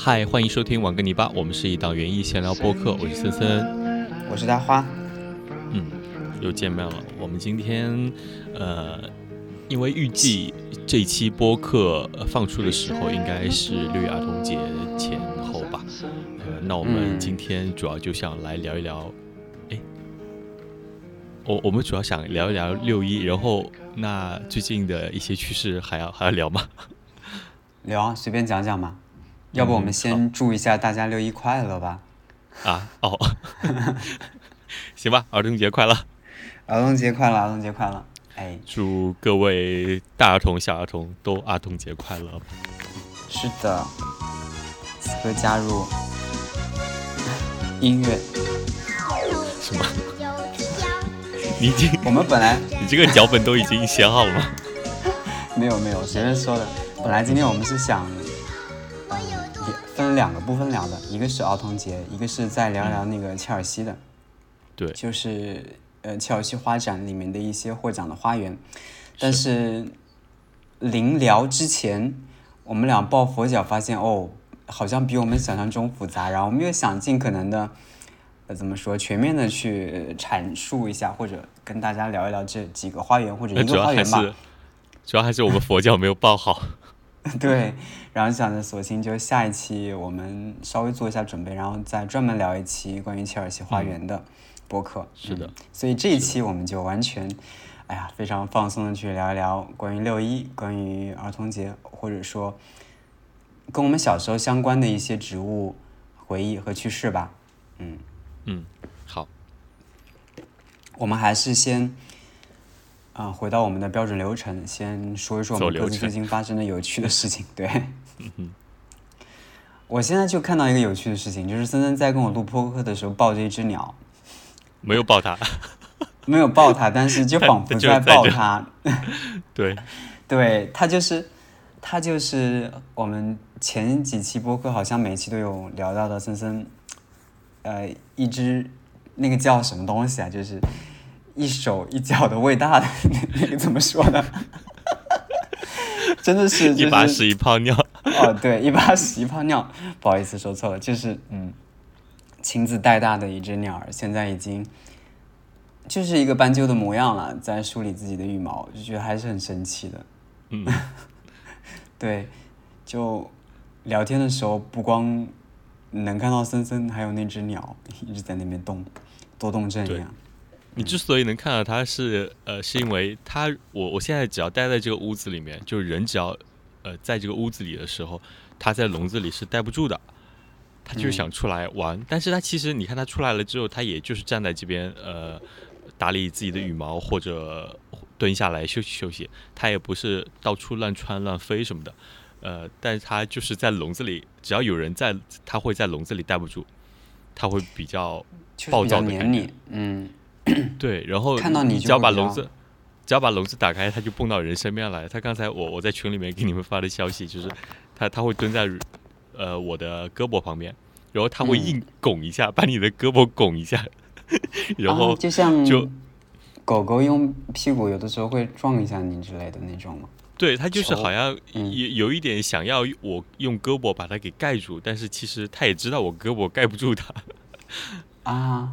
好，嗨，欢迎收听网跟泥巴，我们是一档园艺闲聊播客，我是森森，我是大花，嗯，又见面了。我们今天，呃，因为预计这期播客放出的时候应该是六一儿童节前后吧，呃，那我们今天主要就想来聊一聊，哎，我我们主要想聊一聊六一，然后那最近的一些趋势还要还要聊吗？聊啊，随便讲讲嘛。要不我们先祝一下大家六一快乐吧。啊哦，行吧，儿童节快乐！儿童节快乐！儿童节快乐！哎，祝各位大儿童、小儿童都儿童节快乐！是的，此刻加入音乐。什么？你已经？我们本来你这个脚本都已经写好了吗？没有没有，随便说的。本来今天我们是想。分两个部分聊的，一个是儿童节，一个是再聊聊那个切尔西的，对，就是呃切尔西花展里面的一些获奖的花园。但是临聊之前，我们俩抱佛脚，发现哦，好像比我们想象中复杂。然后我们又想尽可能的，呃怎么说，全面的去阐述一下，或者跟大家聊一聊这几个花园或者一个花园吧。主要还是 我们佛教没有抱好。对，然后想着索性就下一期我们稍微做一下准备，然后再专门聊一期关于切尔西花园的播客。是的，所以这一期我们就完全，哎呀，非常放松的去聊一聊关于六一、关于儿童节，或者说跟我们小时候相关的一些植物回忆和趣事吧。嗯嗯，好，我们还是先。啊，回到我们的标准流程，先说一说我们各自最近发生的有趣的事情。对，我现在就看到一个有趣的事情，就是森森在跟我录播客的时候抱着一只鸟，没有抱它，没有抱它，但是就仿佛在抱它。对，对，它就是它就是我们前几期播客好像每期都有聊到的森森，呃，一只那个叫什么东西啊？就是。一手一脚的喂大的那个怎么说呢？真的是 一把屎一泡尿哦，对，一把屎一泡尿，不好意思说错了，就是嗯，亲自带大的一只鸟儿，现在已经就是一个斑鸠的模样了，在梳理自己的羽毛，就觉得还是很神奇的。嗯，对，就聊天的时候不光能看到森森，还有那只鸟一直在那边动，多动症一样。你之所以能看到它，是呃，是因为它，我我现在只要待在这个屋子里面，就是人只要呃在这个屋子里的时候，它在笼子里是待不住的，它就是想出来玩。但是它其实你看它出来了之后，它也就是站在这边呃打理自己的羽毛或者蹲下来休息休息，它也不是到处乱窜乱飞什么的，呃，但是它就是在笼子里，只要有人在，它会在笼子里待不住，它会比较暴躁的感觉，嗯。对，然后看到你只要把笼子，只要把笼子打开，它就蹦到人身边来。它刚才我我在群里面给你们发的消息，就是它它会蹲在呃我的胳膊旁边，然后它会硬拱一下，把你的胳膊拱一下，然后就像就狗狗用屁股有的时候会撞一下你之类的那种吗？对，它就是好像有有一点想要我用胳膊把它给盖住，但是其实它也知道我胳膊盖不住它 啊。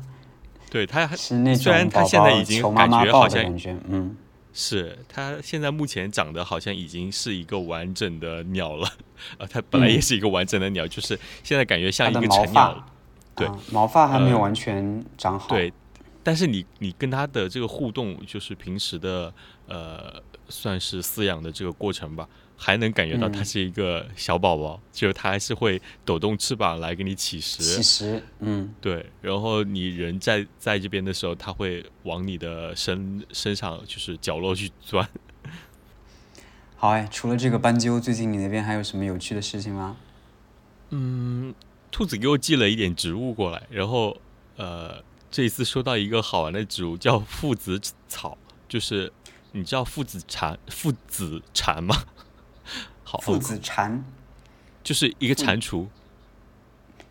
对，他是那种虽然它现在已经感觉好像，嗯，是他现在目前长得好像已经是一个完整的鸟了，啊，他本来也是一个完整的鸟，就是现在感觉像一个成鸟，对，毛发还没有完全长好，对，但是你你跟他的这个互动，就是平时的呃，算是饲养的这个过程吧。还能感觉到它是一个小宝宝，就是它还是会抖动翅膀来给你起食。起食，嗯，对。然后你人在在这边的时候，它会往你的身身上就是角落去钻。好哎，除了这个斑鸠，最近你那边还有什么有趣的事情吗？嗯，兔子给我寄了一点植物过来，然后呃，这一次收到一个好玩的植物，叫父子草，就是你知道父子蝉父子蝉吗？父子蟾，就是一个蟾蜍，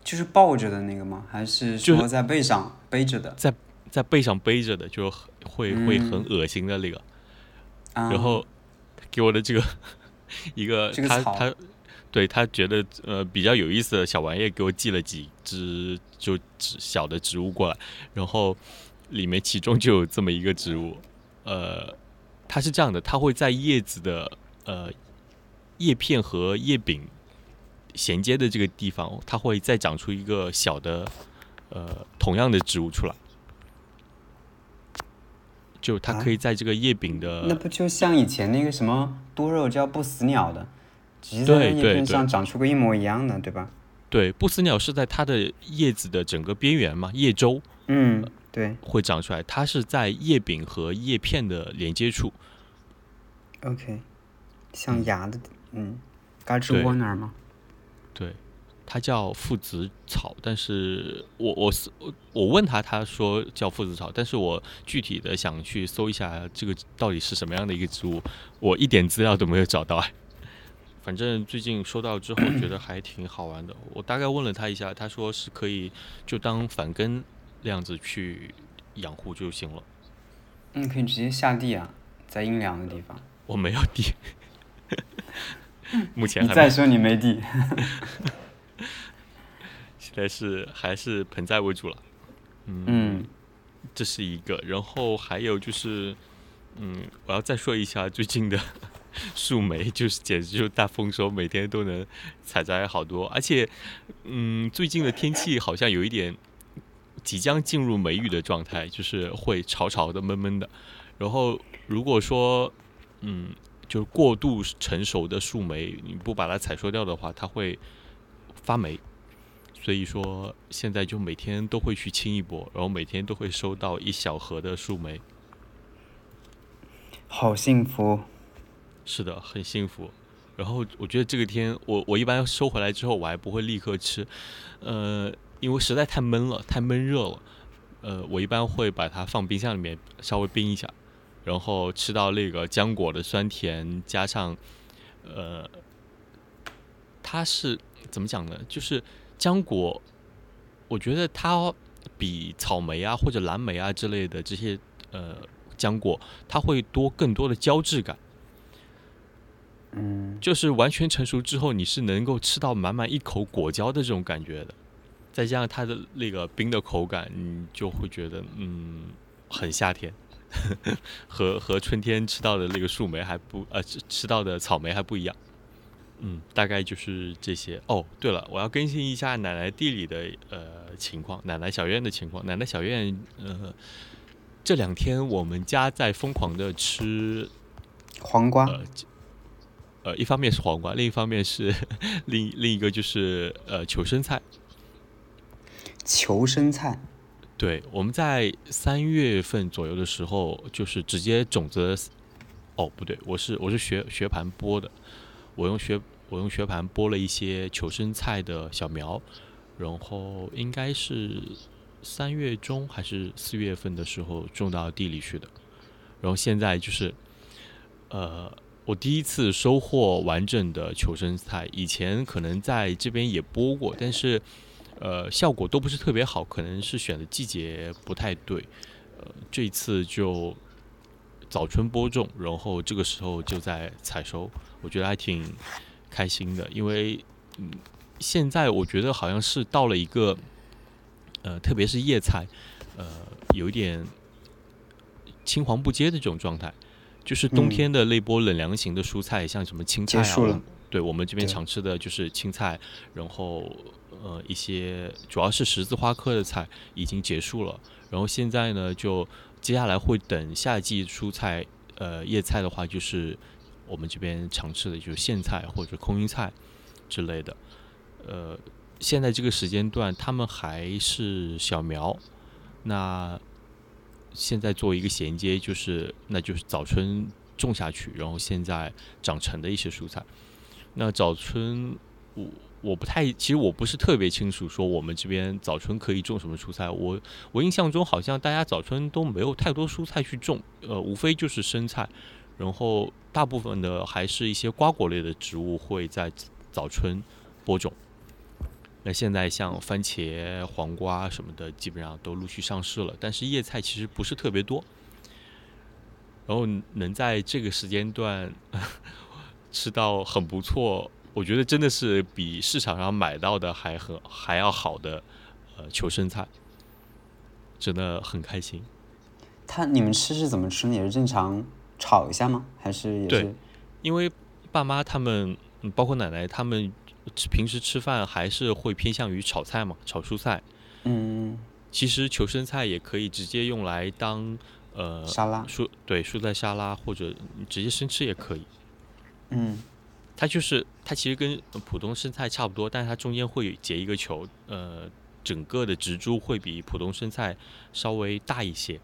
就是抱着的那个吗？还是说在背上背着的？在在背上背着的，就会会很恶心的那个。然后给我的这个 一个他他，对他觉得呃比较有意思的小玩意，给我寄了几只就植小的植物过来，然后里面其中就有这么一个植物，呃，它是这样的，它会在叶子的呃叶片和叶柄衔接的这个地方，它会再长出一个小的呃同样的植物出来。就它可以在这个叶柄的，那不就像以前那个什么多肉叫不死鸟的，直接在叶片上长出个一模一样的，对吧？对，不死鸟是在它的叶子的整个边缘嘛，叶周，嗯，对，会长出来。它是在叶柄和叶片的连接处。OK，像芽的，嗯，嘎吱窝那儿吗？对。它叫父子草，但是我我我我问他，他说叫父子草，但是我具体的想去搜一下这个到底是什么样的一个植物，我一点资料都没有找到。反正最近收到之后觉得还挺好玩的，我大概问了他一下，他说是可以就当反根那样子去养护就行了。嗯，可以直接下地啊，在阴凉的地方。我没有地，目前你再说你没地。现在是还是盆栽为主了，嗯，这是一个。然后还有就是，嗯，我要再说一下最近的 树莓，就是简直就是大丰收，每天都能采摘好多。而且，嗯，最近的天气好像有一点即将进入梅雨的状态，就是会潮潮的、闷闷的。然后如果说，嗯，就是过度成熟的树莓，你不把它采收掉的话，它会发霉。所以说，现在就每天都会去清一波，然后每天都会收到一小盒的树莓，好幸福。是的，很幸福。然后我觉得这个天，我我一般收回来之后，我还不会立刻吃，呃，因为实在太闷了，太闷热了。呃，我一般会把它放冰箱里面稍微冰一下，然后吃到那个浆果的酸甜，加上，呃，它是怎么讲呢？就是。浆果，我觉得它比草莓啊或者蓝莓啊之类的这些呃浆果，它会多更多的胶质感。嗯，就是完全成熟之后，你是能够吃到满满一口果胶的这种感觉的。再加上它的那个冰的口感，你就会觉得嗯很夏天，和和春天吃到的那个树莓还不呃吃吃到的草莓还不一样。嗯，大概就是这些。哦，对了，我要更新一下奶奶地里的呃情况，奶奶小院的情况。奶奶小院，呃，这两天我们家在疯狂的吃黄瓜。呃，一方面是黄瓜，另一方面是 另另一个就是呃求生菜。求生菜。对，我们在三月份左右的时候，就是直接种子。哦，不对，我是我是学学盘播的。我用学我用学盘播了一些求生菜的小苗，然后应该是三月中还是四月份的时候种到地里去的，然后现在就是，呃，我第一次收获完整的求生菜，以前可能在这边也播过，但是呃效果都不是特别好，可能是选的季节不太对，呃这次就早春播种，然后这个时候就在采收。我觉得还挺开心的，因为嗯，现在我觉得好像是到了一个呃，特别是叶菜，呃，有一点青黄不接的这种状态。就是冬天的那波冷凉型的蔬菜，像什么青菜啊，对我们这边常吃的就是青菜，然后呃一些主要是十字花科的菜已经结束了，然后现在呢，就接下来会等夏季蔬菜，呃叶菜的话就是。我们这边常吃的就是苋菜或者空心菜之类的，呃，现在这个时间段他们还是小苗，那现在做一个衔接，就是那就是早春种下去，然后现在长成的一些蔬菜。那早春我我不太，其实我不是特别清楚说我们这边早春可以种什么蔬菜。我我印象中好像大家早春都没有太多蔬菜去种，呃，无非就是生菜。然后大部分的还是一些瓜果类的植物会在早春播种。那现在像番茄、黄瓜什么的，基本上都陆续上市了。但是叶菜其实不是特别多。然后能在这个时间段 吃到很不错，我觉得真的是比市场上买到的还很还要好的呃求生菜，真的很开心。他你们吃是怎么吃？也是正常炒一下吗？还是也是？因为爸妈他们，包括奶奶他们，平时吃饭还是会偏向于炒菜嘛，炒蔬菜。嗯。其实求生菜也可以直接用来当呃沙拉，蔬对蔬菜沙拉，或者直接生吃也可以。嗯。它就是它其实跟普通生菜差不多，但是它中间会结一个球，呃，整个的植株会比普通生菜稍微大一些。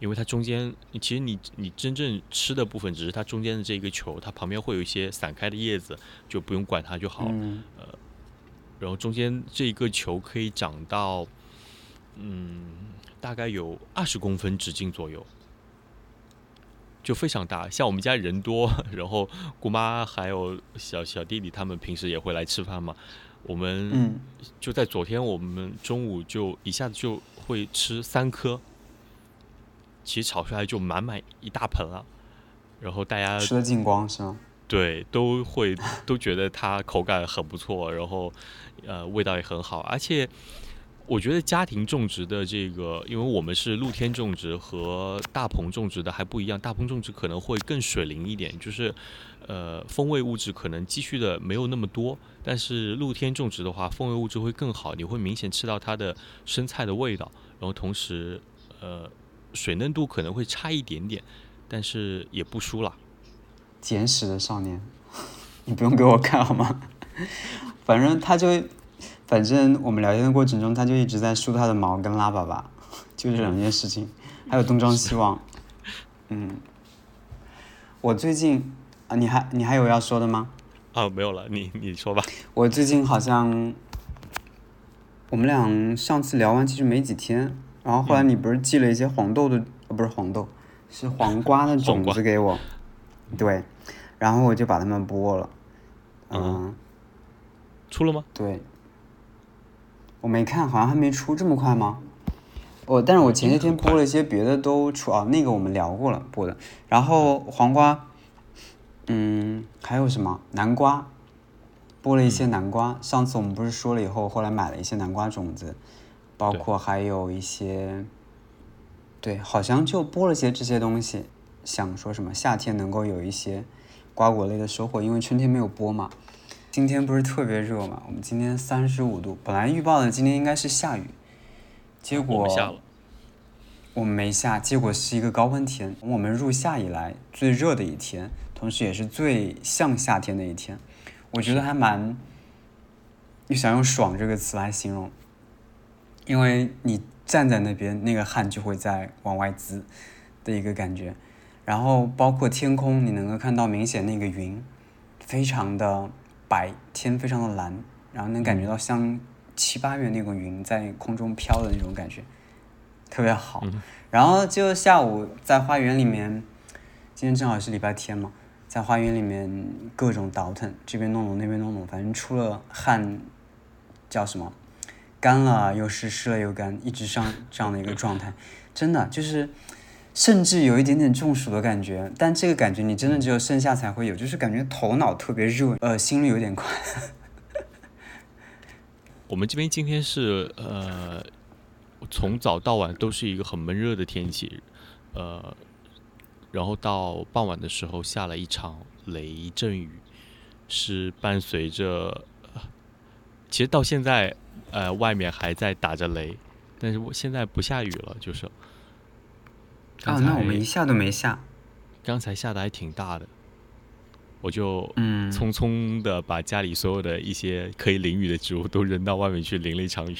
因为它中间，其实你你真正吃的部分只是它中间的这个球，它旁边会有一些散开的叶子，就不用管它就好。呃，然后中间这一个球可以长到，嗯，大概有二十公分直径左右，就非常大。像我们家人多，然后姑妈还有小小弟弟他们平时也会来吃饭嘛，我们就在昨天，我们中午就一下子就会吃三颗。其实炒出来就满满一大盆了，然后大家吃的精光是吗？对，都会都觉得它口感很不错，然后呃味道也很好，而且我觉得家庭种植的这个，因为我们是露天种植和大棚种植的还不一样，大棚种植可能会更水灵一点，就是呃风味物质可能积蓄的没有那么多，但是露天种植的话，风味物质会更好，你会明显吃到它的生菜的味道，然后同时呃。水嫩度可能会差一点点，但是也不输了。捡屎的少年，你不用给我看好吗？反正他就，反正我们聊天的过程中，他就一直在梳他的毛跟拉粑粑，就这两件事情。还有东张西望。嗯。我最近啊，你还你还有要说的吗？啊，没有了，你你说吧。我最近好像，我们俩上次聊完其实没几天。然后后来你不是寄了一些黄豆的，不是黄豆，是黄瓜的种子给我，对，然后我就把它们剥了，嗯，出了吗？对，我没看，好像还没出，这么快吗？我，但是我前些天播了一些别的都出啊，那个我们聊过了播的，然后黄瓜，嗯，还有什么南瓜，播了一些南瓜，上次我们不是说了以后，后来买了一些南瓜种子。包括还有一些，对，好像就播了些这些东西，想说什么夏天能够有一些瓜果类的收获，因为春天没有播嘛。今天不是特别热嘛，我们今天三十五度，本来预报的今天应该是下雨，结果下了，我们没下，结果是一个高温天，我们入夏以来最热的一天，同时也是最像夏天的一天，我觉得还蛮，你想用“爽”这个词来形容。因为你站在那边，那个汗就会在往外滋的一个感觉，然后包括天空，你能够看到明显那个云，非常的白，天非常的蓝，然后能感觉到像七八月那种云在空中飘的那种感觉，特别好。然后就下午在花园里面，今天正好是礼拜天嘛，在花园里面各种倒腾，这边弄弄那边弄弄，反正出了汗，叫什么？干了又湿，湿了又干，一直上这样的一个状态，真的就是，甚至有一点点中暑的感觉。但这个感觉你真的只有盛夏才会有，就是感觉头脑特别热，呃，心率有点快。我们这边今天是呃，从早到晚都是一个很闷热的天气，呃，然后到傍晚的时候下了一场雷阵雨，是伴随着，其实到现在。呃，外面还在打着雷，但是我现在不下雨了，就是。啊，那我们一下都没下。刚才下的还挺大的，我就嗯匆匆的把家里所有的一些可以淋雨的植物都扔到外面去淋了一场雨。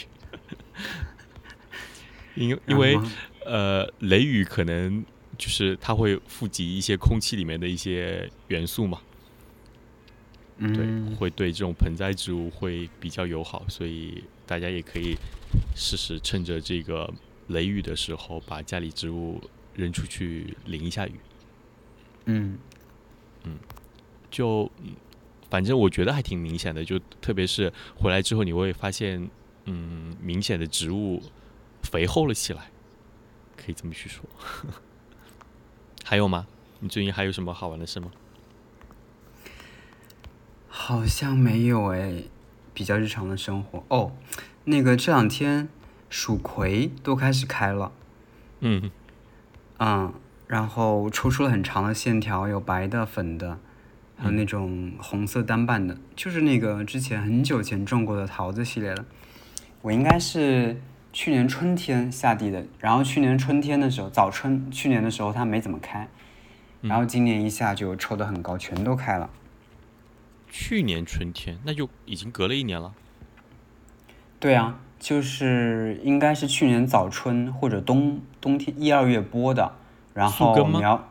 因 因为呃，雷雨可能就是它会富集一些空气里面的一些元素嘛。对，会对这种盆栽植物会比较友好，所以大家也可以试试趁着这个雷雨的时候，把家里植物扔出去淋一下雨。嗯，嗯，就反正我觉得还挺明显的，就特别是回来之后，你会发现，嗯，明显的植物肥厚了起来，可以这么去说。还有吗？你最近还有什么好玩的事吗？好像没有哎，比较日常的生活哦。那个这两天蜀葵都开始开了，嗯嗯，然后抽出了很长的线条，有白的、粉的，还有那种红色单瓣的，就是那个之前很久前种过的桃子系列的。我应该是去年春天下地的，然后去年春天的时候，早春，去年的时候它没怎么开，然后今年一下就抽得很高，全都开了。去年春天，那就已经隔了一年了。对啊，就是应该是去年早春或者冬冬天一二月播的，然后树根吗？苗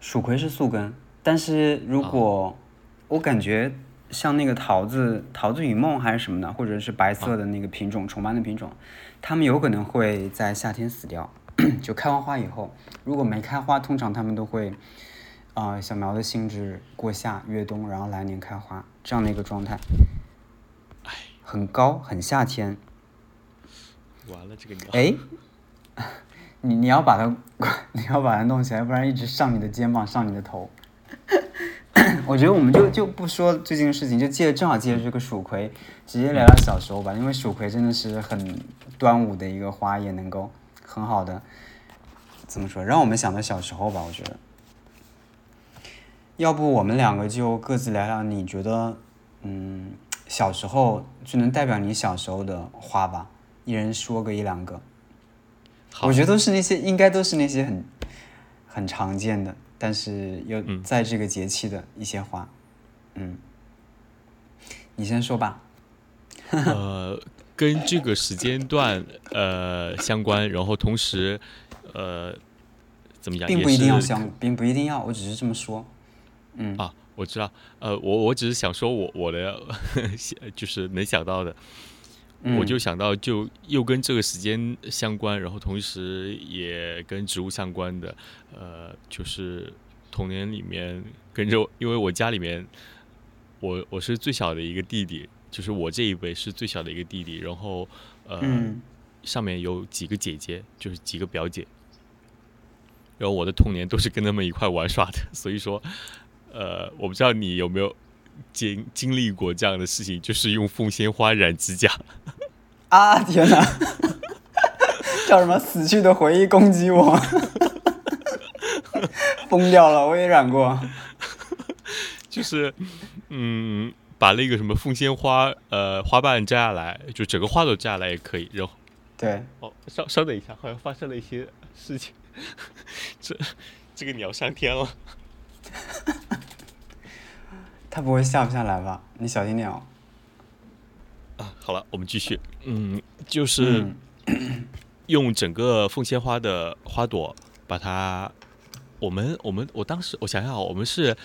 蜀葵是宿根，但是如果、我感觉像那个桃子桃子与梦还是什么的，或者是白色的那个品种、重斑的品种，它们有可能会在夏天死掉，就开完花以后，如果没开花，通常它们都会。啊、小苗的性质过夏越冬，然后来年开花这样的一个状态，很高，很夏天。完了，这个鸟。哎，你你要把它，你要把它弄起来，不然一直上你的肩膀，上你的头。我觉得我们就就不说最近的事情，就借正好借着这个蜀葵，直接聊聊小时候吧。因为蜀葵真的是很端午的一个花，也能够很好的怎么说，让我们想到小时候吧。我觉得，要不我们两个就各自聊聊，你觉得嗯小时候最能代表你小时候的花吧？一人说个一两个。我觉得都是那些，应该都是那些很很常见的，但是又嗯在这个节气的一些花。嗯，你先说吧。呃，跟这个时间段呃相关，然后同时呃怎么讲，并不一定要相，并不一定要，我只是这么说。嗯啊，我知道，呃，我我只是想说我我的 就是能想到的，嗯。我就想到就又跟这个时间相关，然后同时也跟植物相关的，呃，就是童年里面跟着，因为我家里面我我是最小的一个弟弟，就是我这一辈是最小的一个弟弟，然后呃、嗯。上面有几个姐姐，就是几个表姐，然后我的童年都是跟他们一块玩耍的，所以说，呃，我不知道你有没有经经历过这样的事情，就是用凤仙花染指甲。啊，天哪！叫什么？死去的回忆攻击我，疯掉了！我也染过。就是，嗯，把那个什么凤仙花，呃，花瓣摘下来，就整个花朵摘下来也可以。然后，对，哦，稍稍等一下，好像发生了一些事情，这这个鸟上天了。它不会下不下来吧？你小心点哦。啊，好了，我们继续。嗯，就是 用整个凤仙花的花朵把它，我们我们我当时我想想啊，我们是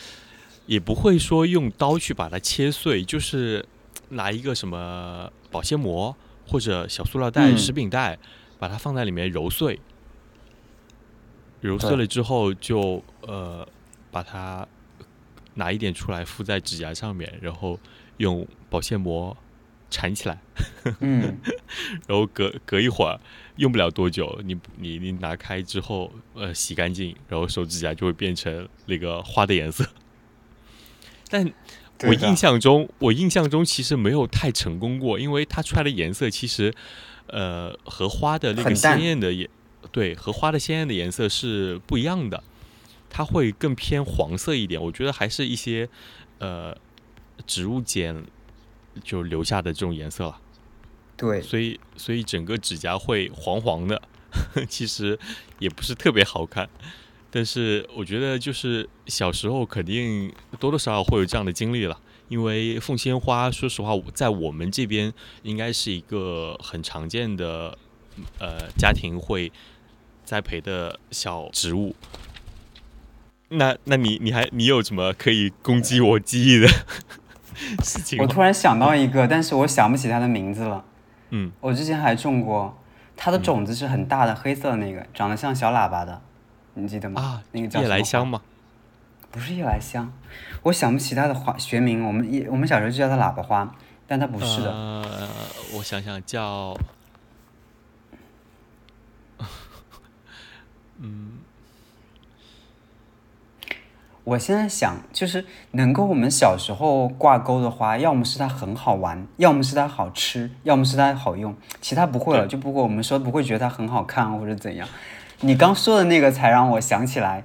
也不会说用刀去把它切碎，就是拿一个什么保鲜膜或者小塑料袋、嗯食品袋，把它放在里面揉碎，揉碎了之后就呃把它拿一点出来敷在指甲上面，然后用保鲜膜缠起来，嗯，然后隔隔一会儿，用不了多久，你你你拿开之后，呃，洗干净，然后手指甲就会变成那个花的颜色。但我印象中，我印象中其实没有太成功过，因为它出来的颜色其实，呃，和花的那个鲜艳的颜，对，和花的鲜艳的颜色是不一样的，它会更偏黄色一点。我觉得还是一些呃植物碱就留下的这种颜色了。对，所以所以整个指甲会黄黄的，其实也不是特别好看。但是我觉得就是小时候肯定多多少少会有这样的经历了，因为凤仙花，说实话，在我们这边应该是一个很常见的呃家庭会栽培的小植物。那那你你还你有什么可以攻击我记忆的事情？我突然想到一个，但是我想不起它的名字了。嗯，我之前还种过，它的种子是很大的黑色的那个，长得像小喇叭的，你记得吗？啊，那个叫夜？来香吗？不是夜来香，我想不起它的花学名。我们一我们小时候就叫它喇叭花，但它不是的。呃，我想想叫，嗯，我现在想，就是能够我们小时候挂钩的花，要么是它很好玩，要么是它好吃，要么是它好用，其他不会了。就不过我们说不会觉得它很好看或者怎样。你刚说的那个才让我想起来，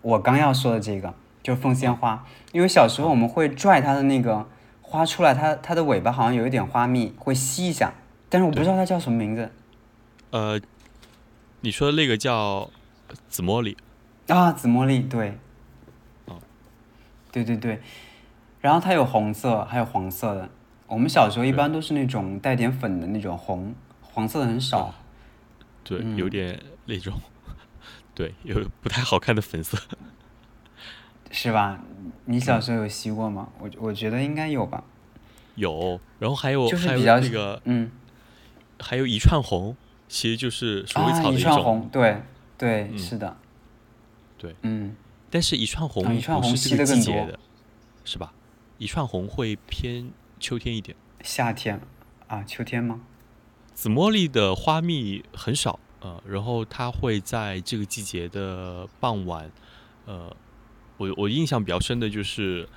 我刚要说的这个，就凤仙花。因为小时候我们会拽它的那个花出来，它它的尾巴好像有一点花蜜，会吸一下，但是我不知道它叫什么名字。呃，你说的那个叫紫茉莉啊，紫茉莉，对。哦，对对对，然后它有红色，还有黄色的。我们小时候一般都是那种带点粉的那种红，黄色的很少。对，有点那种。对，有不太好看的粉色，是吧？你小时候有吸过吗？我我觉得应该有吧。有，然后还有就是比较那个，嗯，还有一串红，其实就是鼠尾草的一串红，对对，是的，对，嗯。但是，一串红不是这个季节的，是吧？一串红会偏秋天一点。夏天啊，秋天吗？紫茉莉的花蜜很少。呃，然后它会在这个季节的傍晚，呃，我我印象比较深的就是，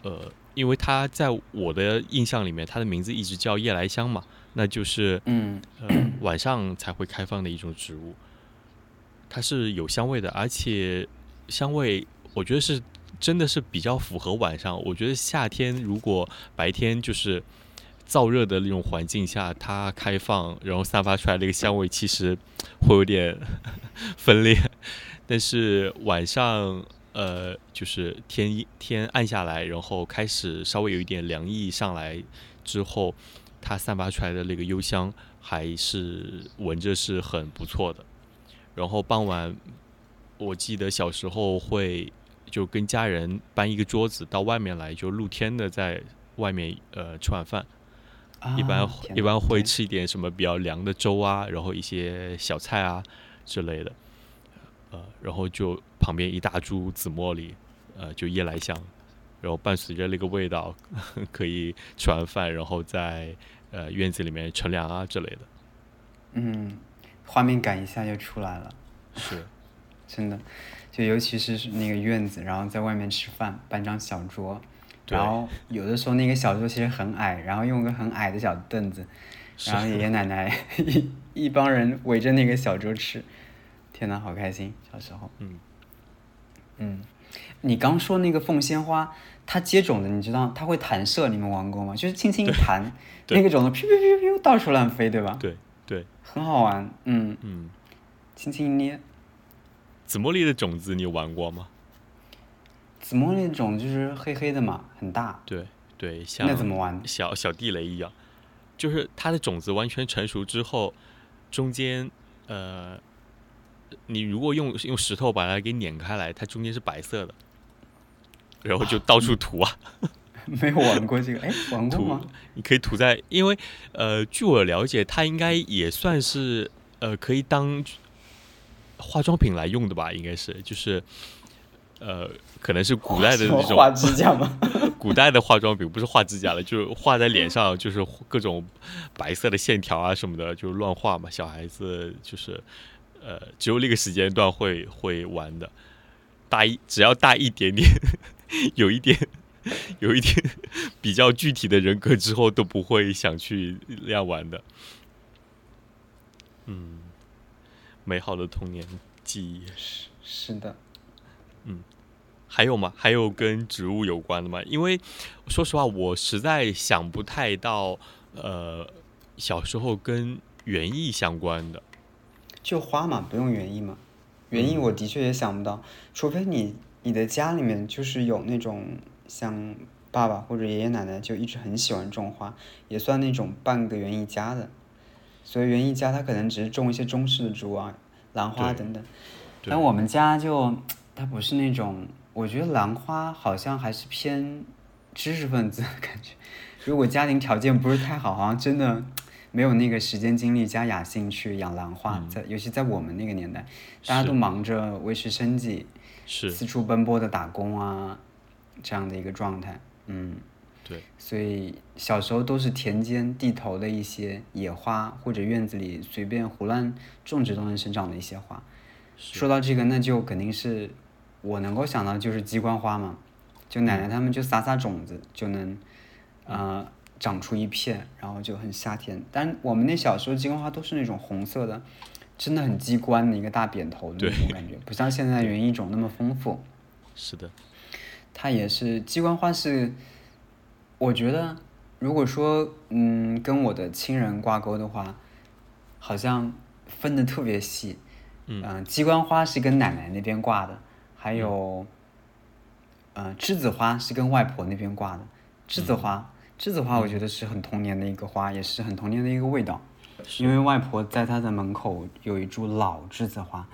呃，因为它在我的印象里面，它的名字一直叫夜来香嘛，那就是嗯呃晚上才会开放的一种植物，它是有香味的，而且香味我觉得是真的是比较符合晚上。我觉得夏天如果白天就是。燥热的那种环境下，它开放，然后散发出来那个香味，其实会有点 分裂。但是晚上，呃，就是天天暗下来，然后开始稍微有一点凉意上来之后，它散发出来的那个幽香，还是闻着是很不错的。然后傍晚，我记得小时候会就跟家人搬一个桌子到外面来，就露天的在外面呃吃晚饭。一般一般会吃一点什么比较凉的粥啊，然后一些小菜啊之类的，呃，然后就旁边一大株紫茉莉，呃，就夜来香，然后伴随着那个味道，可以吃完饭，然后在呃院子里面乘凉啊之类的。嗯，画面感一下就出来了。是，真的，就尤其是那个院子，然后在外面吃饭，搬张小桌。然后有的时候那个小桌其实很矮，然后用个很矮的小凳子，然后爷爷奶奶一 一帮人围着那个小桌吃，天呐，好开心！小时候，嗯，嗯，你刚说那个凤仙花，它接种的，你知道它会弹射，你们玩过吗？就是轻轻一弹，那个种子噗噗噗噗到处乱飞，对吧？对对，很好玩，嗯嗯，轻轻一捏。紫茉莉的种子你有玩过吗？紫茉莉种就是黑黑的嘛，很大。对对，像那怎么玩？小小地雷一样，就是它的种子完全成熟之后，中间呃，你如果用用石头把它给碾开来，它中间是白色的，然后就到处涂啊。没有玩过这个，哎，玩过吗？你可以涂在，因为呃，据我了解，它应该也算是呃，可以当化妆品来用的吧？应该是，就是。呃，可能是古代的那种画指甲吗？古代的化妆品不是画指甲了，就是画在脸上，就是各种白色的线条啊什么的，就乱画嘛。小孩子就是呃，只有那个时间段会会玩的，大一只要大一点点，有一点 有一点比较具体的人格之后，都不会想去那样玩的。嗯，美好的童年记忆是是的。嗯，还有吗？还有跟植物有关的吗？因为说实话，我实在想不太到，呃，小时候跟园艺相关的，就花嘛，不用园艺嘛。园艺我的确也想不到，除非你你的家里面就是有那种像爸爸或者爷爷奶奶就一直很喜欢种花，也算那种半个园艺家的。所以园艺家他可能只是种一些中式的植物啊，兰花等等。但我们家就。它不是那种，我觉得兰花好像还是偏知识分子感觉。如果家庭条件不是太好，好像真的没有那个时间精力加雅兴去养兰花。在尤其在我们那个年代，大家都忙着维持生计，是四处奔波的打工啊，这样的一个状态。嗯，对。所以小时候都是田间地头的一些野花，或者院子里随便胡乱种植都能生长的一些花。说到这个，那就肯定是我能够想到就是鸡冠花嘛，就奶奶他们就撒撒种子就能，呃，长出一片，然后就很夏天。但我们那小时候鸡冠花都是那种红色的，真的很鸡冠的一个大扁头的那种感觉，不像现在园艺种那么丰富。是的，它也是鸡冠花是，我觉得如果说嗯跟我的亲人挂钩的话，好像分的特别细。嗯，鸡冠花是跟奶奶那边挂的，还有，呃，栀子花是跟外婆那边挂的。栀子花，栀子花，我觉得是很童年的一个花，也是很童年的一个味道。因为外婆在她的门口有一株老栀子花，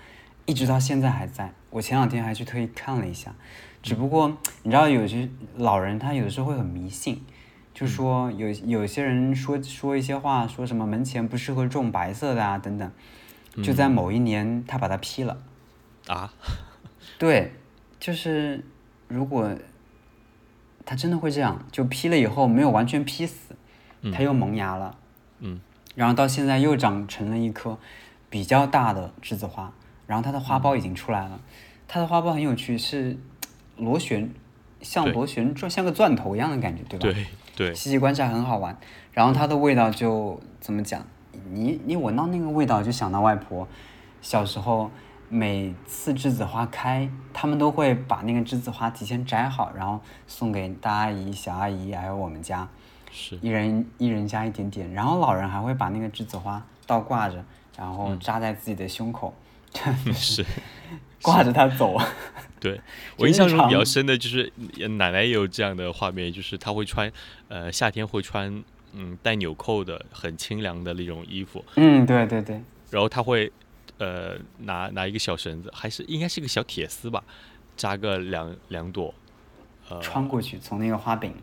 一直到现在还在。我前两天还去特意看了一下，只不过你知道，有些老人他有的时候会很迷信，就说有有些人说说一些话，说什么门前不适合种白色的啊，等等。就在某一年，他把它劈了。啊？对，就是如果他真的会这样，就劈了以后没有完全劈死，它又萌芽了。嗯。然后到现在又长成了一棵比较大的栀子花，然后它的花苞已经出来了。它的花苞很有趣，是螺旋，像螺旋转，像个钻头一样的感觉，对吧？对对。细细观察很好玩。然后它的味道就怎么讲？你你闻到那个味道，就想到外婆小时候，每次栀子花开，他们都会把那个栀子花提前摘好，然后送给大阿姨、小阿姨，还有我们家，是一人一人家一点点。然后老人还会把那个栀子花倒挂着，然后扎在自己的胸口，是挂着它走。对我印象中比较深的就是奶奶也有这样的画面，就是她会穿，呃，夏天会穿。嗯，带纽扣的很清凉的那种衣服。嗯，对对对。然后她会，呃，拿拿一个小绳子，还是应该是个小铁丝吧，扎个两两朵，呃，穿过去，从那个花柄。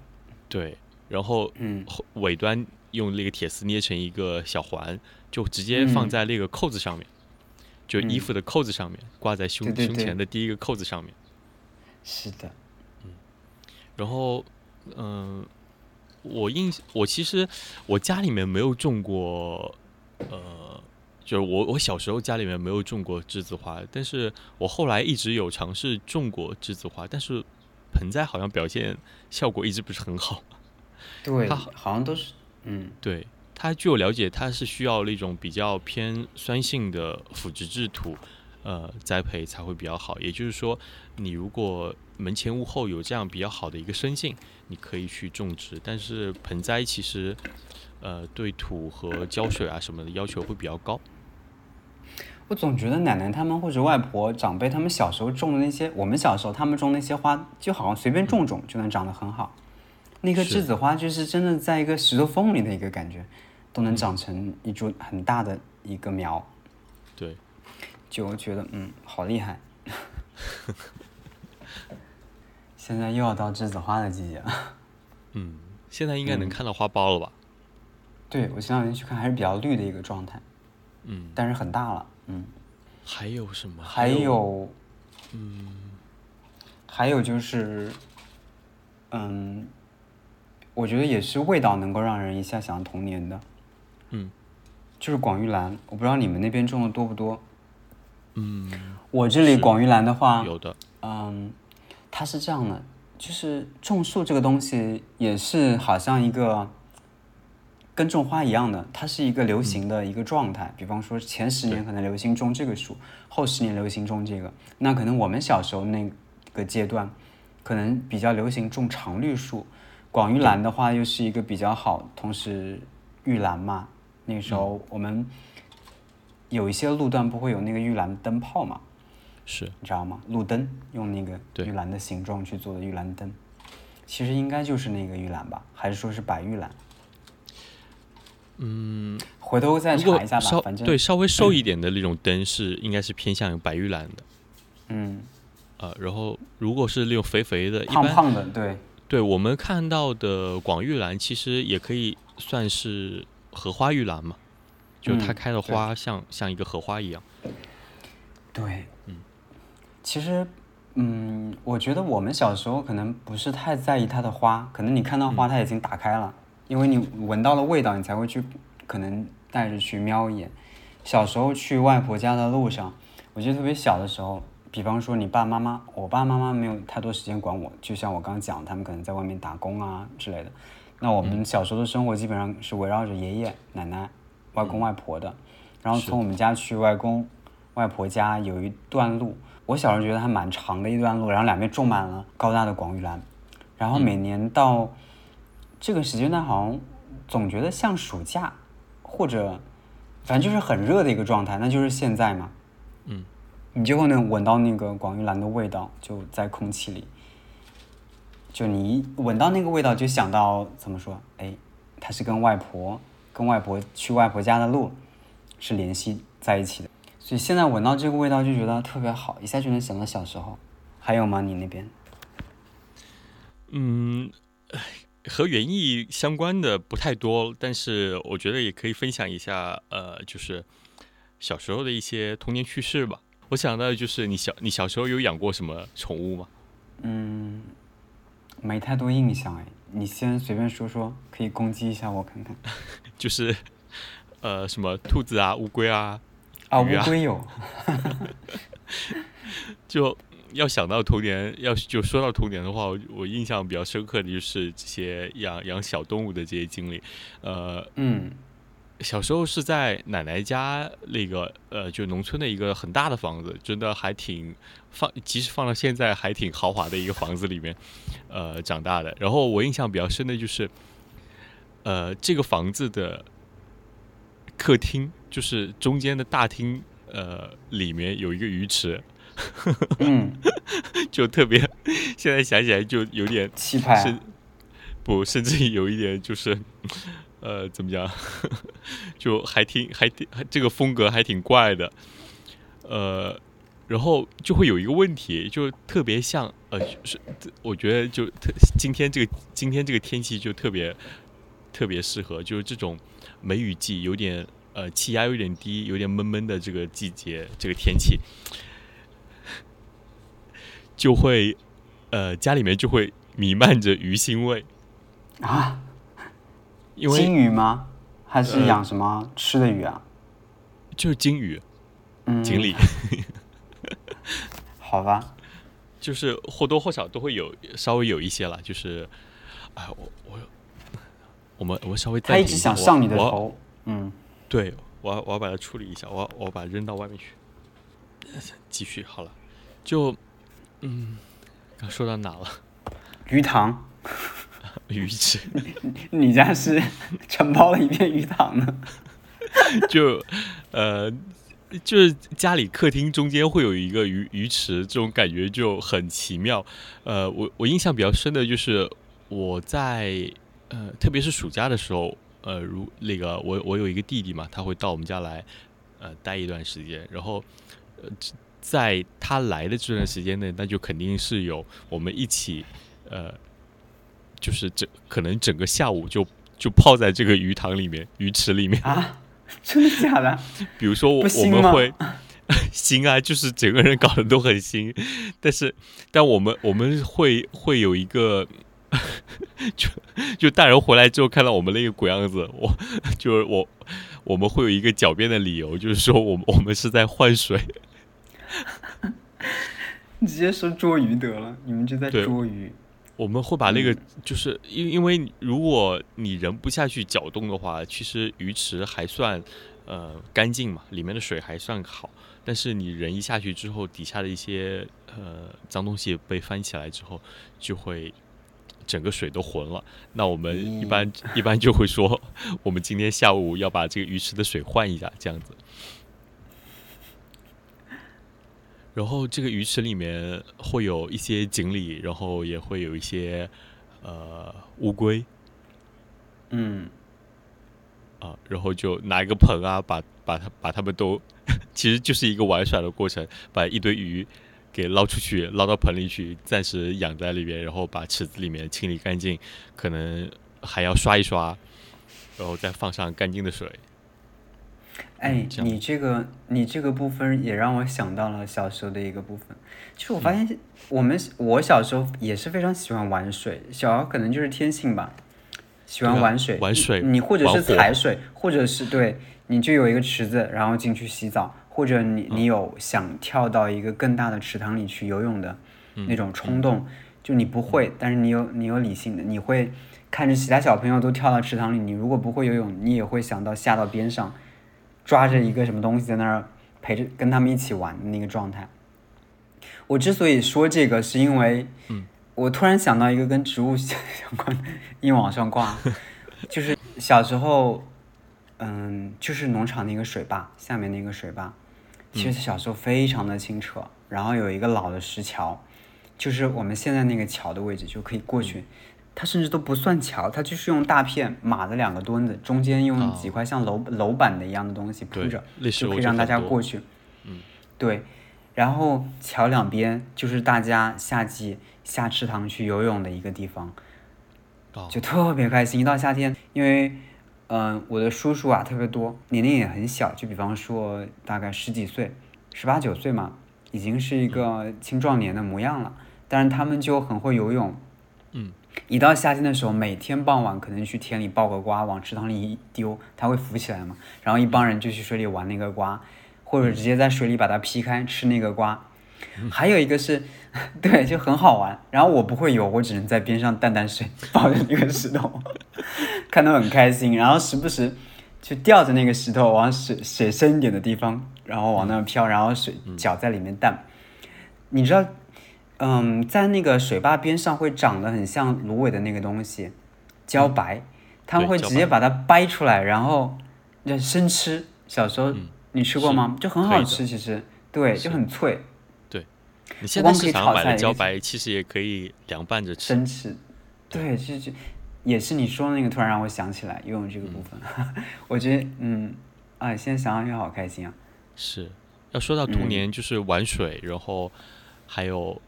对，然后嗯，尾端用那个铁丝捏成一个小环，就直接放在那个扣子上面，就衣服的扣子上面，挂在胸胸前的第一个扣子上面。是的。嗯。然后，嗯。我印我其实我家里面没有种过，呃，就是我我小时候家里面没有种过栀子花，但是我后来一直有尝试种过栀子花，但是盆栽好像表现效果一直不是很好。对，它好像都是，嗯，对它据我了解，它是需要那种比较偏酸性的腐殖质土，呃，栽培才会比较好。也就是说，你如果门前屋后有这样比较好的一个生性。你可以去种植，但是盆栽其实，呃，对土和浇水啊什么的要求会比较高。我总觉得奶奶他们或者外婆长辈他们小时候种的那些，我们小时候他们种那些花，就好像随便种种就能长得很好。那颗栀子花就是真的在一个石头缝里的一个感觉，都能长成一株很大的一个苗。对，就觉得嗯，好厉害。现在又要到栀子花的季节了。嗯，现在应该能看到花苞了吧？对，我前两天去看，还是比较绿的一个状态。嗯，但是很大了。嗯。还有什么？还有，嗯，还有就是，嗯，我觉得也是味道能够让人一下想到童年的。嗯。就是广玉兰，我不知道你们那边种的多不多。嗯。我这里广玉兰的话，有的。嗯。它是这样的，就是种树这个东西也是好像一个跟种花一样的，它是一个流行的一个状态。比方说前十年可能流行种这个树，后十年流行种这个。那可能我们小时候那个阶段，可能比较流行种常绿树。广玉兰的话又是一个比较好，同时玉兰嘛，那个时候我们有一些路段不会有那个玉兰灯泡嘛。是你知道吗？路灯用那个玉兰的形状去做的玉兰灯，其实应该就是那个玉兰吧？还是说是白玉兰？嗯，回头再查一下吧。反正对稍微瘦一点的那种灯是应该是偏向于白玉兰的。嗯，呃，然后如果是那种肥肥的、胖胖的，对，对我们看到的广玉兰其实也可以算是荷花玉兰嘛，就它开的花像像一个荷花一样。对，嗯。其实，嗯，我觉得我们小时候可能不是太在意它的花，可能你看到花它已经打开了，因为你闻到了味道，你才会去，可能带着去瞄一眼。小时候去外婆家的路上，我记得特别小的时候，比方说你爸爸妈妈，我爸爸妈妈没有太多时间管我，就像我刚刚讲，他们可能在外面打工啊之类的。那我们小时候的生活基本上是围绕着爷爷奶奶、外公外婆的。然后从我们家去外公外婆家有一段路，我小时候觉得还蛮长的一段路，然后两边种满了高大的广玉兰。然后每年到这个时间段，好像总觉得像暑假，或者反正就是很热的一个状态，那就是现在嘛。你就会能闻到那个广玉兰的味道，就在空气里。就你一闻到那个味道，就想到怎么说？哎，它是跟外婆、跟外婆去外婆家的路是联系在一起的。所以现在闻到这个味道就觉得特别好，一下就能想到小时候。还有吗？你那边？嗯，和园艺相关的不太多，但是我觉得也可以分享一下，呃，就是小时候的一些童年趣事吧。我想到就是你小你小时候有养过什么宠物吗？嗯，没太多印象哎，你先随便说说，可以攻击一下我看看。就是呃，什么兔子啊、乌龟啊。啊，乌龟有。就。要想到童年，要就说到童年的话，我我印象比较深刻的就是这些养养小动物的这些经历。呃，嗯，小时候是在奶奶家那个呃，就农村的一个很大的房子，真的还挺放，即使放到现在还挺豪华的一个房子里面，呃，长大的。然后我印象比较深的就是，呃，这个房子的客厅，就是中间的大厅，呃，里面有一个鱼池。嗯，就特别，现在想起来就有点气派，不，甚至有一点就是，呃，怎么讲，就还挺还挺这个风格还挺怪的，呃，然后就会有一个问题，就特别像，呃，是我觉得就特今天这个今天这个天气就特别特别适合，就是这种梅雨季，有点呃气压有点低，有点闷闷的这个季节，这个天气。就会，呃，家里面就会弥漫着鱼腥味啊。因为金鱼吗？还是养什么吃的鱼啊？就是金鱼，锦鲤。好吧。就是或多或少都会有，稍微有一些了。就是，哎，我我，我们我们稍微他一直想上你的头。嗯。对，我要我要把它处理一下，我要我把它扔到外面去。继续好了，就。嗯，刚说到哪了？鱼塘，鱼池。你家是承包了一片鱼塘呢？就呃，就是家里客厅中间会有一个鱼鱼池，这种感觉就很奇妙。呃，我我印象比较深的就是我在呃，特别是暑假的时候，呃，如那个我我有一个弟弟嘛，他会到我们家来呃待一段时间，然后呃。在他来的这段时间内，那就肯定是有我们一起，呃，就是整可能整个下午就就泡在这个鱼塘里面、鱼池里面啊，真的假的？比如说我我们会 新啊，就是整个人搞得都很新，但是但我们我们会会有一个，就就大人回来之后看到我们那个鬼样子，我就是我我们会有一个狡辩的理由，就是说我们我们是在换水。你直接说捉鱼得了，你们就在捉鱼。我们会把那个，就是因因为如果你人不下去搅动的话，其实鱼池还算呃干净嘛，里面的水还算好。但是你人一下去之后，底下的一些呃脏东西被翻起来之后，就会整个水都浑了。那我们一般一般就会说，我们今天下午要把这个鱼池的水换一下，这样子。然后这个鱼池里面会有一些锦鲤，然后也会有一些呃乌龟，嗯，啊，然后就拿一个盆啊，把把它把它们都，其实就是一个玩耍的过程，把一堆鱼给捞出去，捞到盆里去，暂时养在里边，然后把池子里面清理干净，可能还要刷一刷，然后再放上干净的水。哎，你这个你这个部分也让我想到了小时候的一个部分。其实我发现，我们我小时候也是非常喜欢玩水，小孩可能就是天性吧，喜欢玩水。玩水，你或者是踩水，或者是对你就有一个池子，然后进去洗澡，或者你你有想跳到一个更大的池塘里去游泳的那种冲动，就你不会，但是你有你有理性的，你会看着其他小朋友都跳到池塘里，你如果不会游泳，你也会想到下到边上，抓着一个什么东西在那儿陪着跟他们一起玩的那个状态。我之所以说这个，是因为，我突然想到一个跟植物相关的，硬往上挂，就是小时候，嗯，就是农场那个水坝下面那个水坝，其实小时候非常的清澈，然后有一个老的石桥，就是我们现在那个桥的位置就可以过去，它甚至都不算桥，它就是用大片码的两个墩子，中间用几块像楼楼板的一样的东西铺着，就可以让大家过去，嗯，对。然后桥两边就是大家夏季下池塘去游泳的一个地方，就特别开心。一到夏天，因为嗯，我的叔叔啊特别多，年龄也很小，就比方说大概十几岁、十八九岁嘛，已经是一个青壮年的模样了。但是他们就很会游泳，嗯，一到夏天的时候，每天傍晚可能去田里抱个瓜，往池塘里一丢，它会浮起来嘛。然后一帮人就去水里玩那个瓜。或者直接在水里把它劈开吃那个瓜，还有一个是，对，就很好玩。然后我不会游，我只能在边上淡淡水，抱着那个石头，看到很开心。然后时不时就吊着那个石头往水水深一点的地方，然后往那飘，然后水脚在里面荡。你知道，嗯，在那个水坝边上会长得很像芦苇的那个东西，茭白，他们会直接把它掰出来，然后就生吃。小时候。你吃过吗？就很好吃，其实对，就很脆。对，你现在市场买的茭白，其实也可以凉拌着吃。生吃，对，其实也是你说的那个，突然让我想起来游泳这个部分。我觉得，嗯，啊，现在想想就好开心啊。是要说到童年，就是玩水，然后还有，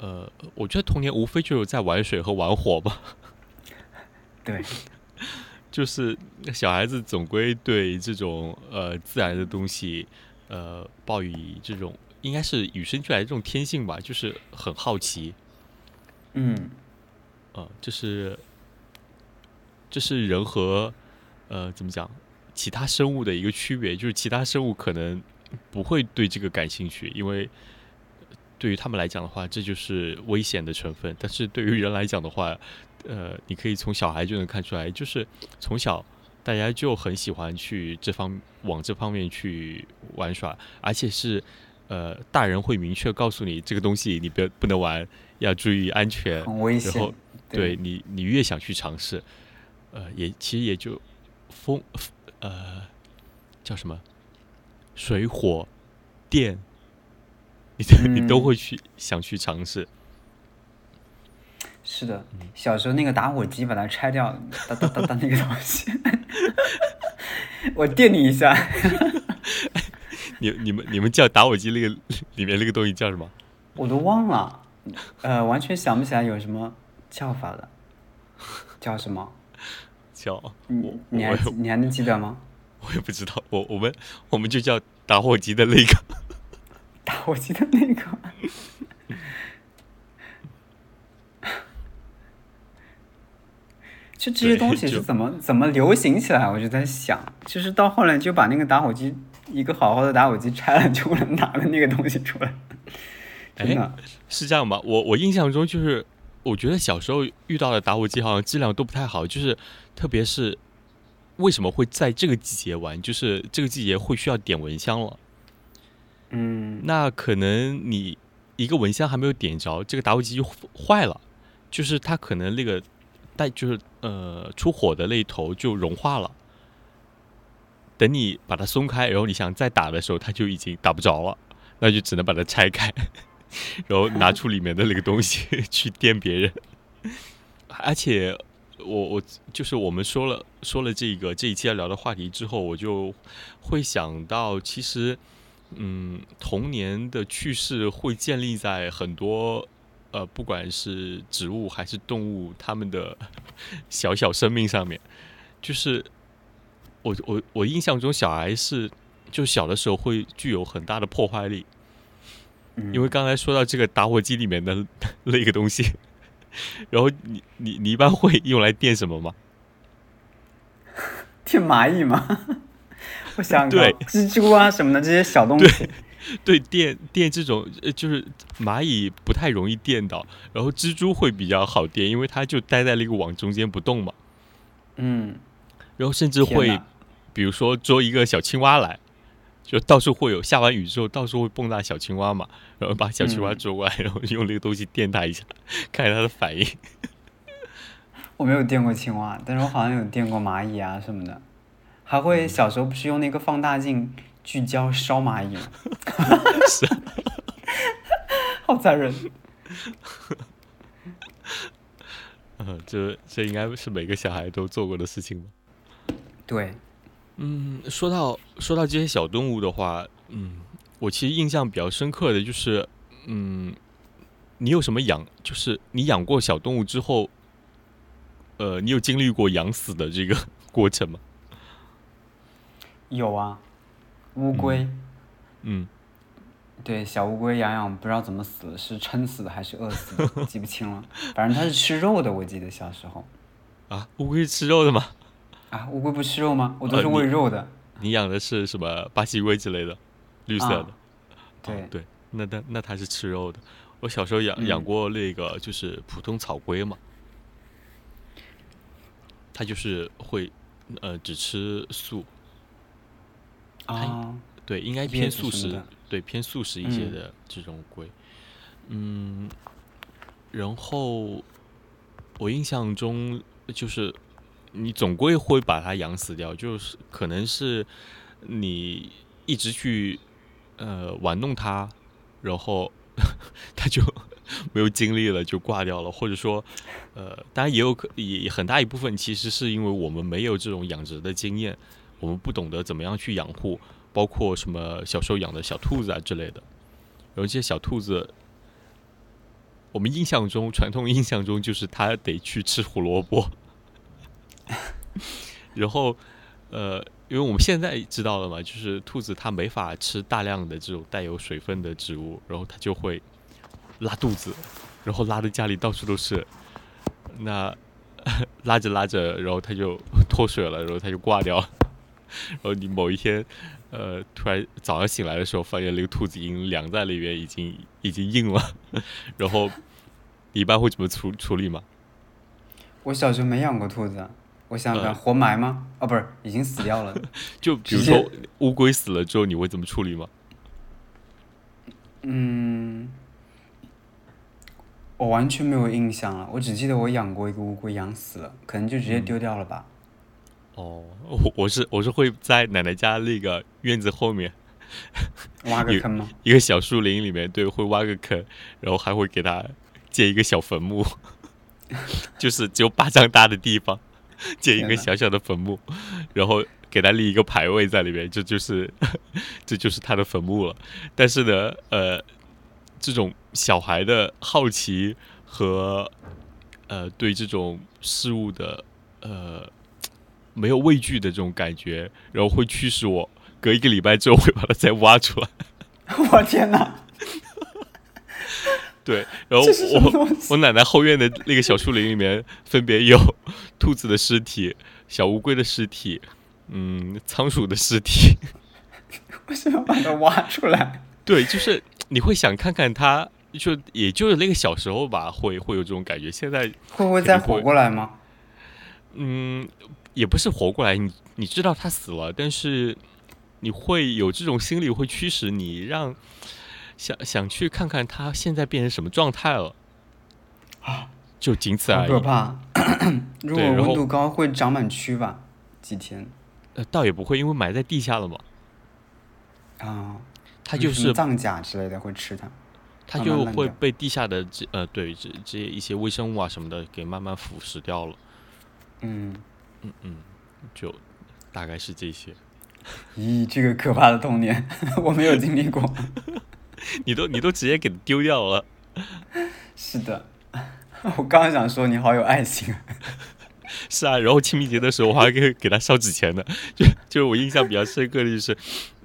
呃，我觉得童年无非就是在玩水和玩火吧。对。就是小孩子总归对这种呃自然的东西，呃抱以这种应该是与生俱来的这种天性吧，就是很好奇。嗯，呃，这是这是人和呃怎么讲其他生物的一个区别，就是其他生物可能不会对这个感兴趣，因为对于他们来讲的话，这就是危险的成分，但是对于人来讲的话。呃，你可以从小孩就能看出来，就是从小大家就很喜欢去这方往这方面去玩耍，而且是呃，大人会明确告诉你这个东西你别不能玩，要注意安全，很危险。然后对你，你越想去尝试，呃，也其实也就风呃叫什么水火电，你你都会去想去尝试。是的，小时候那个打火机把它拆掉，哒哒哒哒那个东西，我电你一下。你你们你们叫打火机那个里面那个东西叫什么？我都忘了，呃，完全想不起来有什么叫法了，叫什么？叫你你还你还能记得吗？我也不知道，我我们我们就叫打火机的那个，打火机的那个。就这些东西是怎么怎么流行起来？我就在想，其实到后来就把那个打火机一个好好的打火机拆了，就能拿个那个东西出来。真的是这样吗？我我印象中就是，我觉得小时候遇到的打火机好像质量都不太好，就是特别是为什么会在这个季节玩？就是这个季节会需要点蚊香了。嗯，那可能你一个蚊香还没有点着，这个打火机就坏了，就是它可能那个。带就是呃出火的那一头就融化了，等你把它松开，然后你想再打的时候，它就已经打不着了，那就只能把它拆开，然后拿出里面的那个东西去电别人。而且我我就是我们说了说了这个这一期要聊的话题之后，我就会想到，其实嗯童年的趣事会建立在很多。呃，不管是植物还是动物，它们的小小生命上面，就是我我我印象中，小孩是就小的时候会具有很大的破坏力。因为刚才说到这个打火机里面的 那个东西，然后你你你一般会用来电什么吗？电蚂蚁吗？我想想对蜘蛛啊什么的这些小东西，对电电这种呃，就是蚂蚁不太容易电到，然后蜘蛛会比较好电，因为它就待在那个网中间不动嘛。嗯，然后甚至会，比如说捉一个小青蛙来，就到处会有下完雨之后，到处会蹦跶小青蛙嘛，然后把小青蛙嗯捉过来，然后用那个东西电它一下，看看它的反应。我没有电过青蛙，但是我好像有电过蚂蚁啊什么的，还会小时候不是用那个放大镜聚焦烧蚂蚁吗？是，好残忍。嗯，这这应该是每个小孩都做过的事情吧。对，嗯，说到说到这些小动物的话，嗯，我其实印象比较深刻的就是，嗯，你有什么养，就是你养过小动物之后，呃，你有经历过养死的这个 过程吗？有啊，乌龟，嗯，对，小乌龟养养不知道怎么死的，是撑死的还是饿死的，记不清了。反正它是吃肉的，我记得小时候。啊，乌龟是吃肉的吗？啊，乌龟不吃肉吗？我都是喂肉的。你养的是什么巴西龟之类的，绿色的？啊对哦对，那那那它是吃肉的。我小时候养养嗯过那个就是普通草龟嘛，它就是会呃只吃素，啊，对，应该偏素食对，偏素食一些嗯。的这种龟。嗯，然后我印象中就是你总归会把它养死掉，就是可能是你一直去呃玩弄它，然后 它就没有精力了，就挂掉了，或者说呃，当然也有可也很大一部分其实是因为我们没有这种养殖的经验，我们不懂得怎么样去养护，包括什么小时候养的小兔子啊之类的。然后这些小兔子，我们印象中传统印象中就是它得去吃胡萝卜，然后呃，因为我们现在知道了嘛，就是兔子它没法吃大量的这种带有水分的植物，然后它就会拉肚子，然后拉的家里到处都是。那 拉着拉着，然后它就脱水了，然后它就挂掉了。然后你某一天，呃，突然早上醒来的时候，发现那个兔子已经凉在里面，已经已经硬了。然后你一般会怎么处处理吗？我小时候没养过兔子，我想想活埋吗？哦，不是，已经死掉了。就比如说乌龟死了之后，你会怎么处理吗？嗯，我完全没有印象了，我只记得我养过一个乌龟，养死了，可能就直接丢掉了吧。哦，我我是我是会在奶奶家那个院子后面 挖个坑吗？一个小树林里面，对，会挖个坑，然后还会给他建一个小坟墓，就是只有巴掌大的地方建一个小小的坟墓，然后给他立一个牌位在里面，这就是这就是他的坟墓了。但是呢，呃，这种小孩的好奇和呃对这种事物的呃没有畏惧的这种感觉，然后会驱使我隔一个礼拜之后会把它再挖出来。我天哪！对，然后我？我奶奶后院的那个小树林里面，分别有兔子的尸体、小乌龟的尸体、嗯，仓鼠的尸体。为什么要把它挖出来？对，就是你会想看看它，就也就是那个小时候吧，会会有这种感觉。现在，会不会再活过来吗？嗯，也不是活过来，你你知道它死了，但是你会有这种心理，会驱使你让想想去看看它现在变成什么状态了啊。就仅此而已好可。怕！如果温度高，会长满蛆吧？几天呃，倒也不会，因为埋在地下了嘛。啊？它就是藏甲之类的会吃它。它就会被地下的这呃对这这些一些微生物啊什么的给慢慢腐蚀掉了。嗯，嗯嗯，就大概是这些。咦，这个可怕的童年，我没有经历过。你都你都直接给它丢掉了。是的，我刚刚想说你好有爱心啊。是啊，然后清明节的时候我还给给他烧纸钱呢。就就是我印象比较深刻的就是，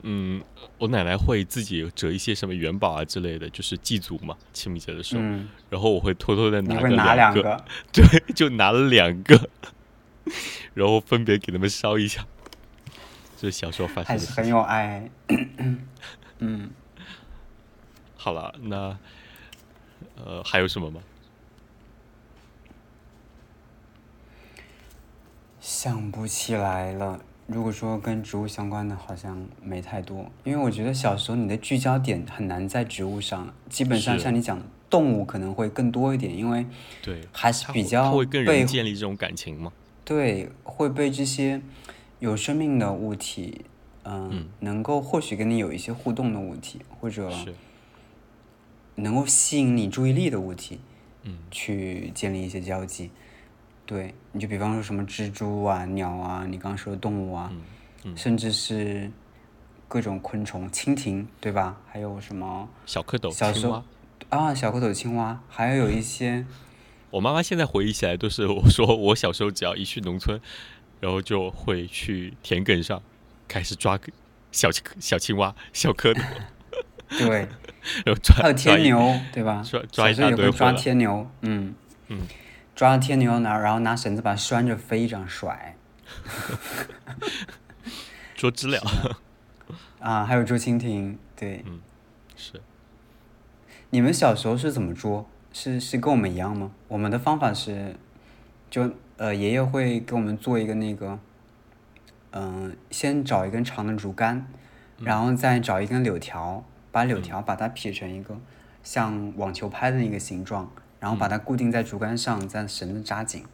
嗯，我奶奶会自己折一些什么元宝啊之类的，就是祭祖嘛，清明节的时候。嗯，然后我会偷偷的拿个拿两两个？对，就拿了两个，然后分别给他们烧一下。这是小时候发生的。还是很有爱。嗯，好了，那呃还有什么吗？想不起来了。如果说跟植物相关的，好像没太多，因为我觉得小时候你的聚焦点很难在植物上，基本上像你讲的动物可能会更多一点，因为对，还是比较它会跟被人建立这种感情嘛？对会被这些有生命的物体，嗯，嗯能够或许跟你有一些互动的物体，或者，能够吸引你注意力的物体，嗯去建立一些交集。对，你就比方说什么蜘蛛啊、鸟啊，你刚刚说的动物啊，嗯嗯，甚至是各种昆虫，蜻蜓，对吧？还有什么小蝌蚪、青蛙。啊，小蝌蚪、青蛙，还有一些我妈妈现在回忆起来，都是我说我小时候只要一去农村，然后就会去田埂上开始抓小青小青蛙、小蝌蚪，对，然后抓还有天牛，对吧？抓抓一小时候也会抓。天牛，嗯嗯，抓天牛拿，然后拿绳子把它拴着飞，这样甩 捉知了，啊，还有捉蜻蜓，对。是你们小时候是怎么捉？是是跟我们一样吗？我们的方法是，就呃爷爷会给我们做一个那个，嗯、先找一根长的竹竿，然后再找一根柳条，把柳条把它劈成一个像网球拍的那个形状，然后把它固定在竹竿上，再绳子扎紧。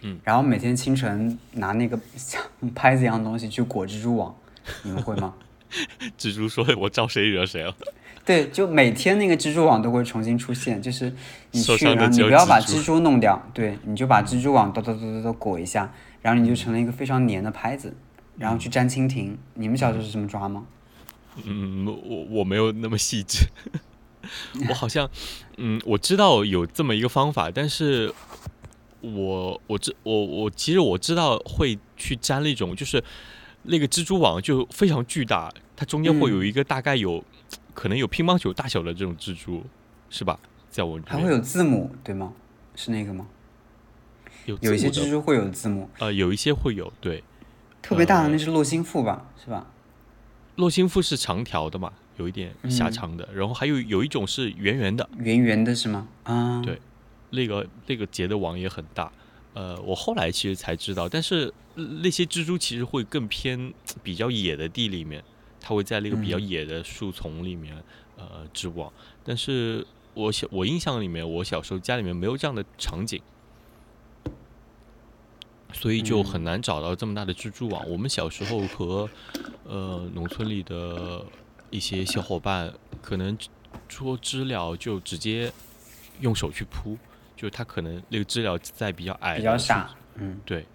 嗯。然后每天清晨拿那个 像拍子一样的东西去裹蜘蛛网，你们会吗？蜘蛛说：“我招谁惹谁了对，就每天那个蜘蛛网都会重新出现，就是你去，受伤的只有然后你不要把蜘蛛弄掉，对，你就把蜘蛛网哆哆哆哆哆裹一下，然后你就成了一个非常黏的拍子，然后去粘蜻蜓。你们小时候是这么抓吗？？”嗯，我我没有那么细致，我好像嗯，我知道有这么一个方法，但是我我知我我其实我知道会去粘那种，就是那个蜘蛛网就非常巨大，它中间会有嗯一个大概有、可能有乒乓球大小的这种蜘蛛，是吧？在我还会有字母，对吗？是那个吗？有有一些蜘蛛会有字母，呃，有一些会有对，特别大的呃那是洛心腹吧，是吧？洛心腹是长条的嘛，有一点狭嗯长的，然后还有有一种是圆圆的，圆圆的是吗？啊，对那个那个结的网也很大。呃，我后来其实才知道，但是呃那些蜘蛛其实会更偏比较野的地里面，它会在那个比较嗯。野的树丛里面、呃织网。但是我小我印象里面，我小时候家里面没有这样的场景，所以就嗯。很难找到这么大的蜘蛛网。我们小时候和呃农村里的一些小伙伴，可能捉知了就直接用手去扑，就是它可能那个知了在比较矮比较傻，嗯，对，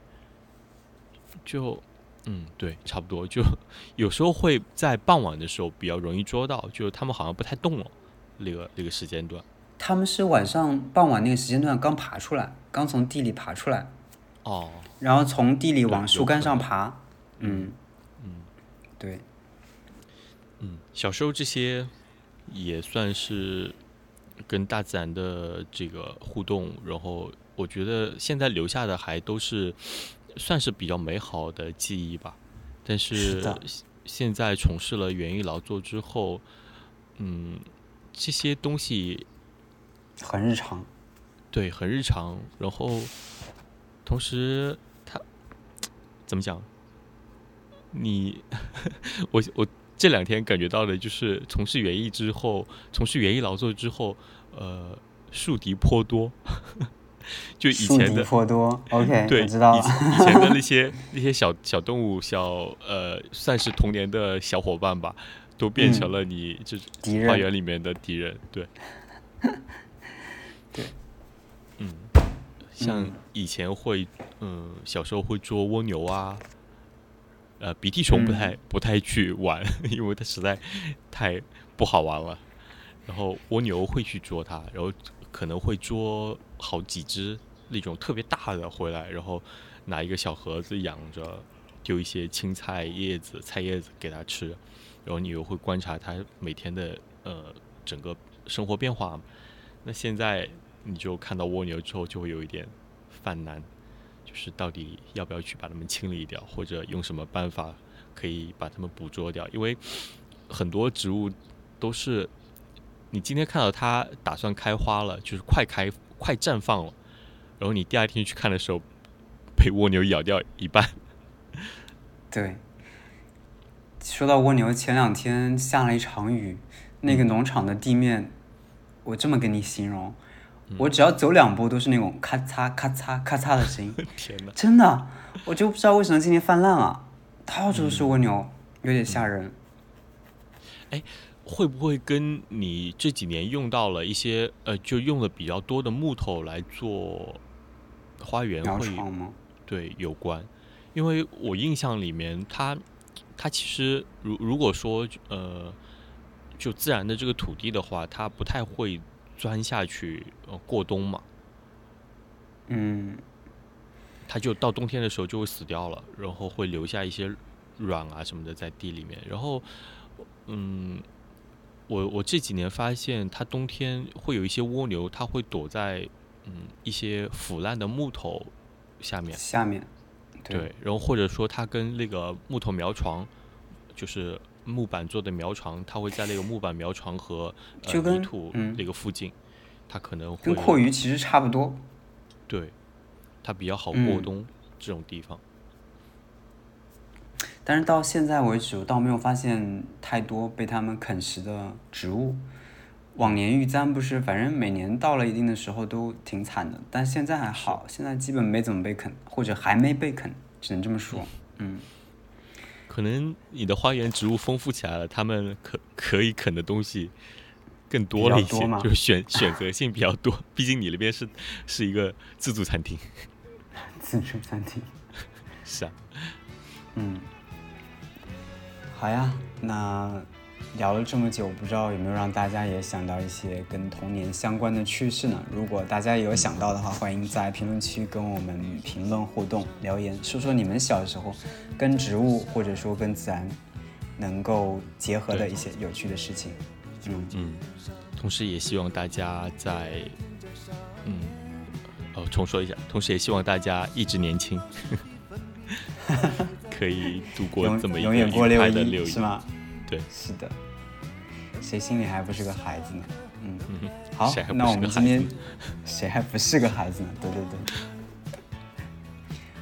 就嗯对，差不多。就有时候会在傍晚的时候比较容易捉到，就是他们好像不太动了，那个那个时间段。他们是晚上傍晚那个时间段刚爬出来，刚从地里爬出来，哦，然后从地里往树干上爬，嗯。嗯对，嗯，小时候这些也算是跟大自然的这个互动，然后我觉得现在留下的还都是算是比较美好的记忆吧。但是现在从事了园艺劳作之后，嗯，这些东西很日常。对，很日常。然后，同时他怎么讲？你 我我这两天感觉到的就是从事园艺之后，从事园艺劳作之后，呃，树敌颇多。就以前的颇多，OK，对，知道了。以前的那 些那些小小动物，小呃，算是童年的小伙伴吧，都变成嗯了你这敌花园里面的敌人。对，对，嗯，像嗯以前会，嗯，小时候会捉蜗牛啊，呃，鼻涕虫不太、嗯不太去玩，因为它实在太不好玩了。然后蜗牛会去捉它，然后可能会捉好几只那种特别大的回来，然后拿一个小盒子养着，丢一些青菜叶子、菜叶子给它吃，然后你又会观察它每天的呃整个生活变化。那现在你就看到蜗牛之后，就会有一点犯难，就是到底要不要去把它们清理掉，或者用什么办法可以把它们捕捉掉，因为很多植物都是你今天看到它打算开花了，就是快开快绽放了，然后你第二天去看的时候，被蜗牛咬掉一半。对，说到蜗牛，前两天下了一场雨，那个农场的地面，我这么跟你形容，我只要走两步都是那种咔嚓咔嚓咔嚓的声音。天哪！真的，我就不知道为什么今天泛滥了，到处都是蜗牛，有点吓人。哎，会不会跟你这几年用到了一些呃，就用的比较多的木头来做花园会吗？对，有关。因为我印象里面，它它其实如如果说呃，就自然的这个土地的话，它不太会钻下去呃过冬嘛。嗯。它就到冬天的时候就会死掉了，然后会留下一些卵啊什么的在地里面。然后，嗯，我我这几年发现，它冬天会有一些蜗牛，它会躲在嗯一些腐烂的木头下面。下面。对，然后或者说它跟那个木头苗床，就是木板做的苗床，它会在那个木板苗床和泥土那个附近，它可能会跟阔鱼其实差不多。对，它比较好过冬这种地方。但是到现在为止，我倒没有发现太多被他们啃食的植物。往年玉簪不是，反正每年到了一定的时候都挺惨的，但现在还好，现在基本没怎么被啃，或者还没被啃，只能这么说。嗯，可能你的花园植物丰富起来了，他们可可以啃的东西更多了一些，就是选选择性比较多。毕竟你那边是是一个自助餐厅，自助餐厅 是啊，嗯，好呀，那。聊了这么久，不知道有没有让大家也想到一些跟童年相关的趣事呢？如果大家有想到的话，欢迎在评论区跟我们评论互动留言，说说你们小时候跟植物或者说跟自然能够结合的一些有趣的事情。嗯嗯，同时也希望大家在嗯哦重说一下，同时也希望大家一直年轻，可以度过这么一个愉快的六一，是吗？对，是的。谁心里还不是个孩子呢？嗯，好，那我们今天 谁还不是个孩子呢？对对对。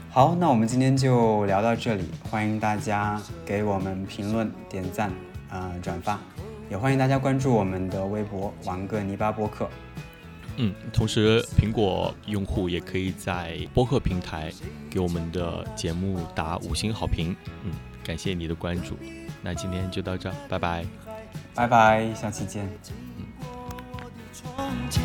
好，那我们今天就聊到这里，欢迎大家给我们评论、点赞、啊转发，也欢迎大家关注我们的微博“玩个泥巴播客”。嗯，同时苹果用户也可以在播客平台给我们的节目打五星好评。嗯，感谢你的关注。那今天就到这，拜拜。拜拜，下期见。嘴